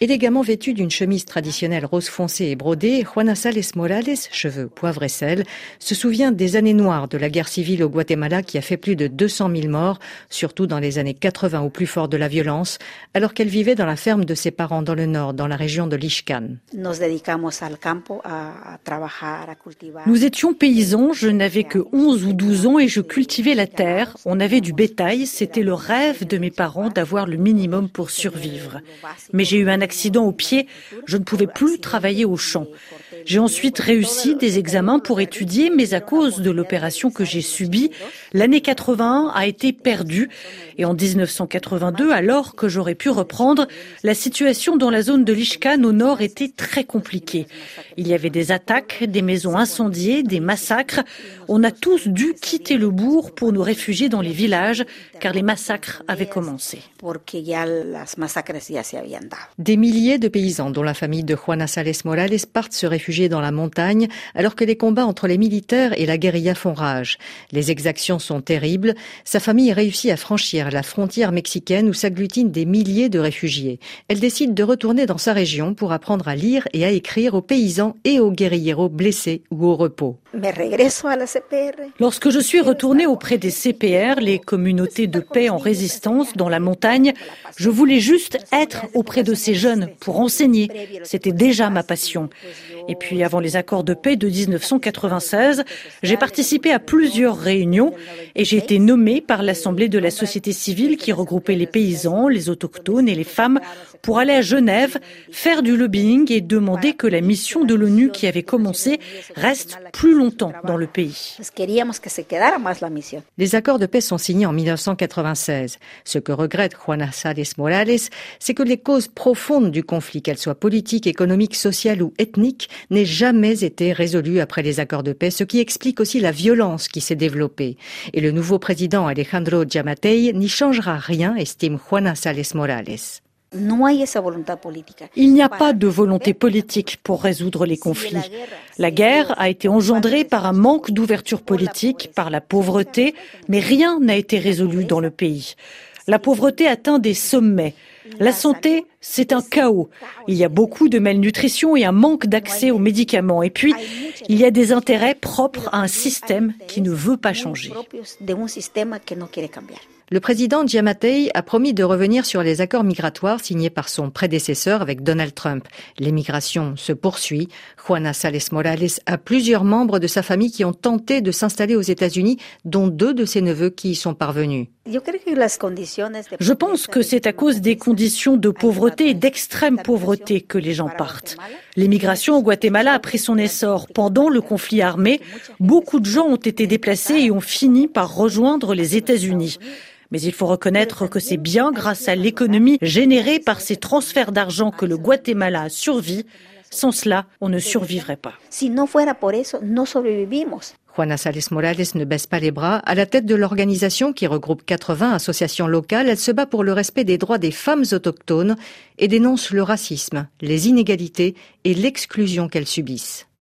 Élégamment vêtue d'une chemise traditionnelle rose foncé et brodée, Juana Sales Morales, cheveux poivre et sel, se souvient des années noires de la guerre civile au Guatemala qui a fait plus de 200 000 morts, surtout dans les années 80 au plus fort de la violence, alors qu'elle vivait dans la ferme de ses parents dans le nord, dans la région de Lishkan. Nous étions paysans, je n'avais que 11 ou 12 ans et je cultivais la terre. On avait du bétail, c'était le rêve de mes parents d'avoir le minimum pour survivre. Mais j'ai eu un accident au pied, je ne pouvais plus travailler au champ. J'ai ensuite réussi des examens pour étudier, mais à cause de l'opération que j'ai subie, l'année 81 a été perdue. Et en 1982, alors que j'aurais pu reprendre, la situation dans la zone de Lishkan au nord était très compliquée. Il y avait des attaques, des maisons incendiées, des massacres. On a tous dû quitter le bourg pour nous réfugier dans les villages, car les massacres avaient commencé. Des milliers de paysans, dont la famille de Juana Sales Morales, partent se réfugier dans la montagne, alors que les combats entre les militaires et la guérilla font rage. Les exactions sont terribles. Sa famille réussit à franchir la frontière mexicaine où s'agglutinent des milliers de réfugiés. Elle décide de retourner dans sa région pour apprendre à lire et à écrire aux paysans et aux guérilleros blessés ou au repos. Lorsque je suis retournée auprès des CPR, les communautés de paix en résistance dans la montagne, je voulais juste être auprès de ces jeunes pour enseigner. C'était déjà ma passion. Et puis avant les accords de paix de 1996, j'ai participé à plusieurs réunions et j'ai été nommée par l'Assemblée de la société civile qui regroupait les paysans, les autochtones et les femmes pour aller à Genève, faire du lobbying et demander que la mission de l'ONU qui avait commencé reste plus longtemps dans le pays. Les accords de paix sont signés en 1996. Ce que regrette Juana Sales Morales, c'est que les causes profondes du conflit, qu'elles soient politiques, économiques, sociales ou ethniques, n'aient jamais été résolues après les accords de paix, ce qui explique aussi la violence qui s'est développée. Et le nouveau président Alejandro Giammattei n'y changera rien, estime Juana Sales Morales. Il n'y a pas de volonté politique pour résoudre les conflits. La guerre a été engendrée par un manque d'ouverture politique, par la pauvreté, mais rien n'a été résolu dans le pays. La pauvreté atteint des sommets. La santé, c'est un chaos. Il y a beaucoup de malnutrition et un manque d'accès aux médicaments. Et puis, il y a des intérêts propres à un système qui ne veut pas changer. Le président Giammattei a promis de revenir sur les accords migratoires signés par son prédécesseur avec Donald Trump. L'émigration se poursuit. Juana Sales Morales a plusieurs membres de sa famille qui ont tenté de s'installer aux États-Unis, dont deux de ses neveux qui y sont parvenus. Je pense que c'est à cause des conditions de pauvreté et d'extrême pauvreté que les gens partent. L'émigration au Guatemala a pris son essor pendant le conflit armé. Beaucoup de gens ont été déplacés et ont fini par rejoindre les États-Unis. Mais il faut reconnaître que c'est bien grâce à l'économie générée par ces transferts d'argent que le Guatemala a survécu. Sans cela, on ne survivrait pas. Juana Sales Morales ne baisse pas les bras. À la tête de l'organisation qui regroupe 80 associations locales, elle se bat pour le respect des droits des femmes autochtones et dénonce le racisme, les inégalités et l'exclusion qu'elles subissent.